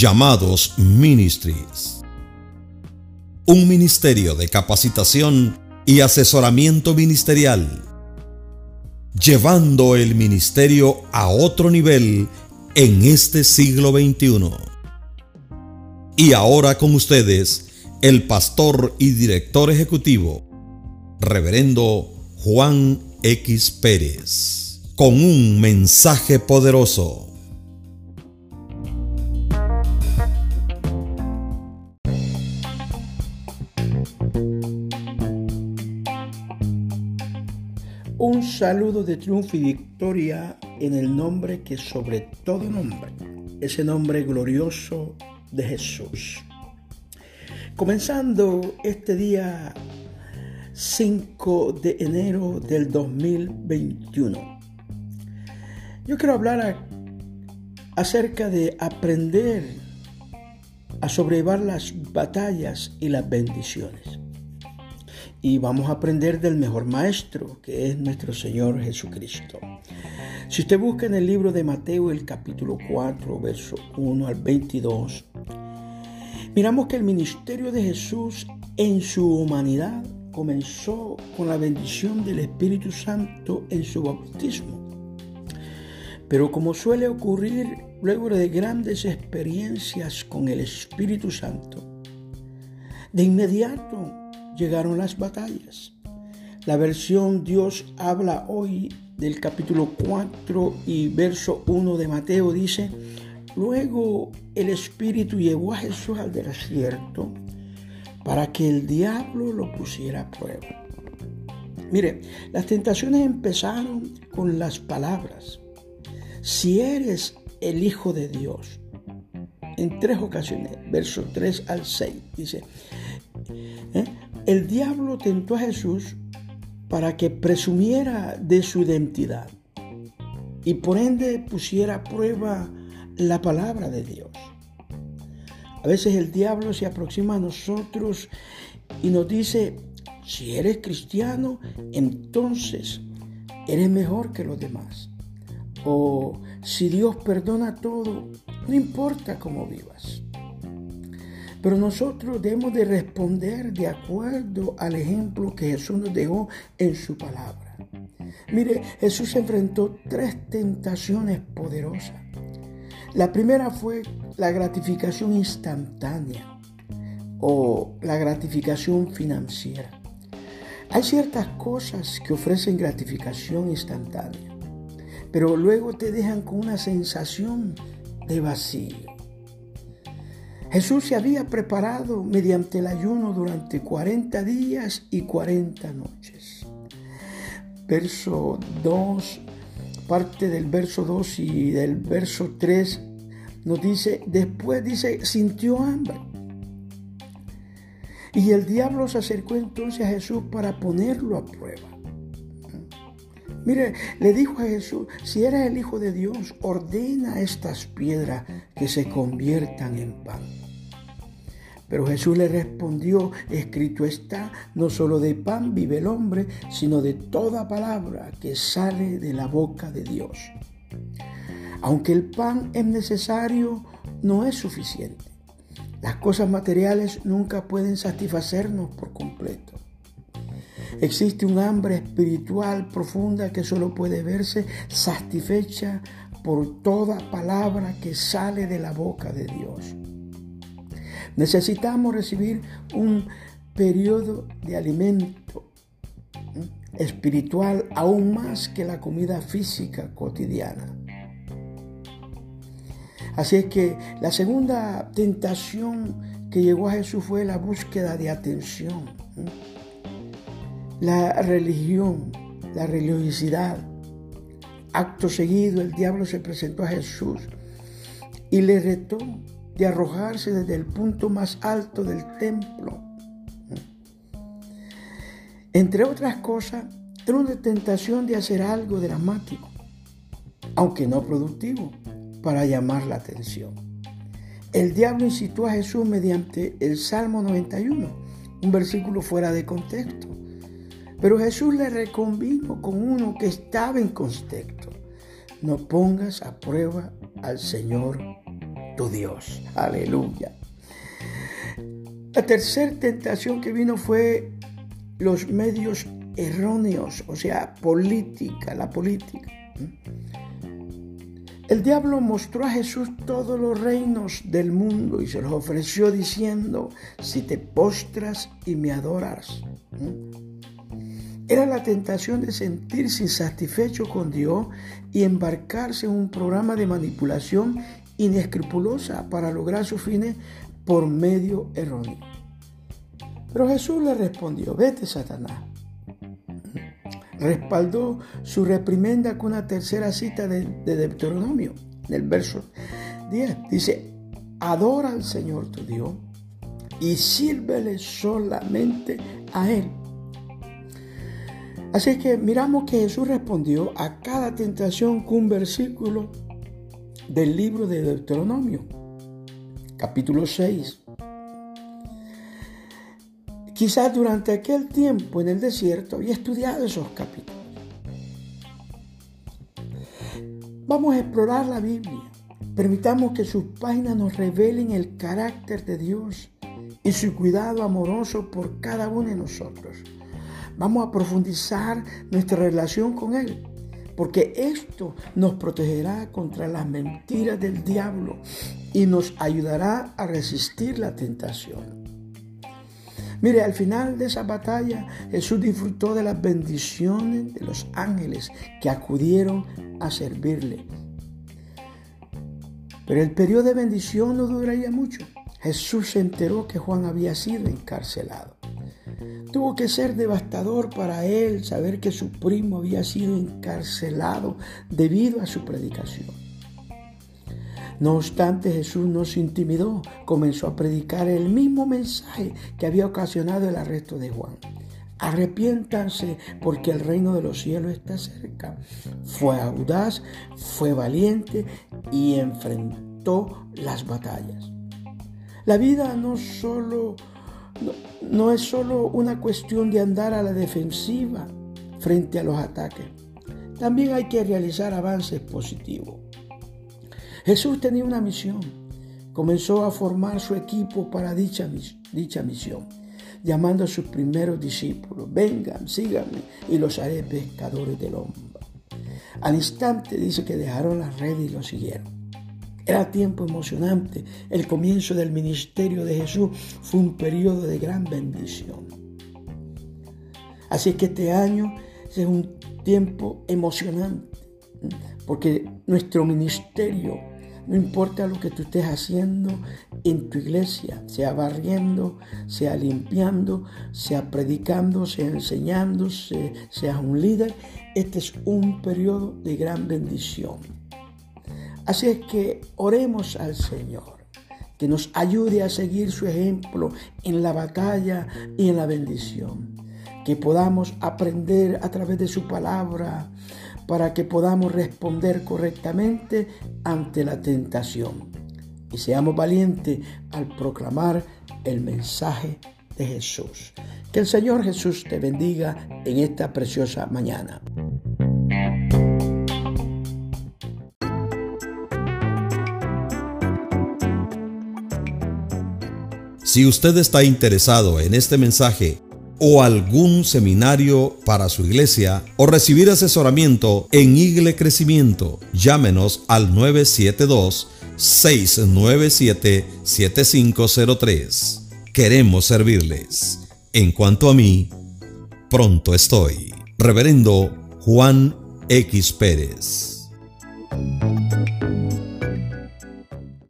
Llamados Ministries. Un ministerio de capacitación y asesoramiento ministerial, llevando el ministerio a otro nivel en este siglo XXI. Y ahora con ustedes, el pastor y director ejecutivo, reverendo Juan X Pérez, con un mensaje poderoso. Un saludo de triunfo y victoria en el nombre que sobre todo nombre, ese nombre glorioso de Jesús. Comenzando este día 5 de enero del 2021. Yo quiero hablar acerca de aprender a sobrellevar las batallas y las bendiciones y vamos a aprender del mejor maestro, que es nuestro Señor Jesucristo. Si usted busca en el libro de Mateo, el capítulo 4, verso 1 al 22, miramos que el ministerio de Jesús en su humanidad comenzó con la bendición del Espíritu Santo en su bautismo. Pero como suele ocurrir luego de grandes experiencias con el Espíritu Santo, de inmediato llegaron las batallas. La versión Dios habla hoy del capítulo 4 y verso 1 de Mateo dice, luego el Espíritu llevó a Jesús al desierto para que el diablo lo pusiera a prueba. Mire, las tentaciones empezaron con las palabras. Si eres el Hijo de Dios, en tres ocasiones, verso 3 al 6, dice, ¿eh? El diablo tentó a Jesús para que presumiera de su identidad y por ende pusiera a prueba la palabra de Dios. A veces el diablo se aproxima a nosotros y nos dice, si eres cristiano, entonces eres mejor que los demás. O si Dios perdona todo, no importa cómo vivas. Pero nosotros debemos de responder de acuerdo al ejemplo que Jesús nos dejó en su palabra. Mire, Jesús enfrentó tres tentaciones poderosas. La primera fue la gratificación instantánea o la gratificación financiera. Hay ciertas cosas que ofrecen gratificación instantánea, pero luego te dejan con una sensación de vacío. Jesús se había preparado mediante el ayuno durante 40 días y 40 noches. Verso 2, parte del verso 2 y del verso 3 nos dice, después dice, sintió hambre. Y el diablo se acercó entonces a Jesús para ponerlo a prueba. Mire, le dijo a Jesús, si eres el Hijo de Dios, ordena estas piedras que se conviertan en pan. Pero Jesús le respondió, escrito está, no solo de pan vive el hombre, sino de toda palabra que sale de la boca de Dios. Aunque el pan es necesario, no es suficiente. Las cosas materiales nunca pueden satisfacernos por completo. Existe un hambre espiritual profunda que solo puede verse satisfecha por toda palabra que sale de la boca de Dios. Necesitamos recibir un periodo de alimento espiritual aún más que la comida física cotidiana. Así es que la segunda tentación que llegó a Jesús fue la búsqueda de atención. La religión, la religiosidad. Acto seguido el diablo se presentó a Jesús y le retó de arrojarse desde el punto más alto del templo. Entre otras cosas, era una tentación de hacer algo dramático, aunque no productivo, para llamar la atención. El diablo incitó a Jesús mediante el Salmo 91, un versículo fuera de contexto. Pero Jesús le reconvino con uno que estaba en contexto. No pongas a prueba al Señor tu Dios. Aleluya. La tercera tentación que vino fue los medios erróneos, o sea, política, la política. El diablo mostró a Jesús todos los reinos del mundo y se los ofreció diciendo, si te postras y me adoras. Era la tentación de sentirse insatisfecho con Dios y embarcarse en un programa de manipulación inescrupulosa para lograr sus fines por medio erróneo. Pero Jesús le respondió, vete Satanás. Respaldó su reprimenda con una tercera cita de, Deuteronomio, del verso 10. Dice, adora al Señor tu Dios y sírvele solamente a Él. Así que miramos que Jesús respondió a cada tentación con un versículo del libro de Deuteronomio, capítulo 6. Quizás durante aquel tiempo en el desierto había estudiado esos capítulos. Vamos a explorar la Biblia. Permitamos que sus páginas nos revelen el carácter de Dios y su cuidado amoroso por cada uno de nosotros. Vamos a profundizar nuestra relación con Él porque esto nos protegerá contra las mentiras del diablo y nos ayudará a resistir la tentación. Mire, al final de esa batalla Jesús disfrutó de las bendiciones de los ángeles que acudieron a servirle. Pero el periodo de bendición no duraría mucho. Jesús se enteró que Juan había sido encarcelado. Tuvo que ser devastador para él saber que su primo había sido encarcelado debido a su predicación. No obstante, Jesús no se intimidó, comenzó a predicar el mismo mensaje que había ocasionado el arresto de Juan. Arrepiéntanse porque el reino de los cielos está cerca. Fue audaz, fue valiente y enfrentó las batallas. La vida no solo no, es solo una cuestión de andar a la defensiva frente a los ataques. También hay que realizar avances positivos. Jesús tenía una misión. Comenzó a formar su equipo para dicha, dicha misión, llamando a sus primeros discípulos, vengan, síganme y los haré pescadores del hombre. Al instante dice que dejaron las redes y lo siguieron. Era tiempo emocionante. El comienzo del ministerio de Jesús fue un periodo de gran bendición. Así que este año es un tiempo emocionante, porque nuestro ministerio, no importa lo que tú estés haciendo en tu iglesia, sea barriendo, sea limpiando, sea predicando, sea enseñando, sea, un líder, este es un periodo de gran bendición. Así es que oremos al Señor, que nos ayude a seguir su ejemplo en la batalla y en la bendición. Que podamos aprender a través de su palabra para que podamos responder correctamente ante la tentación. Y seamos valientes al proclamar el mensaje de Jesús. Que el Señor Jesús te bendiga en esta preciosa mañana. Si usted está interesado en este mensaje o algún seminario para su iglesia o recibir asesoramiento en Igle Crecimiento, llámenos al 972-697-7503. Queremos servirles. En cuanto a mí, pronto estoy. Reverendo Juan X Pérez.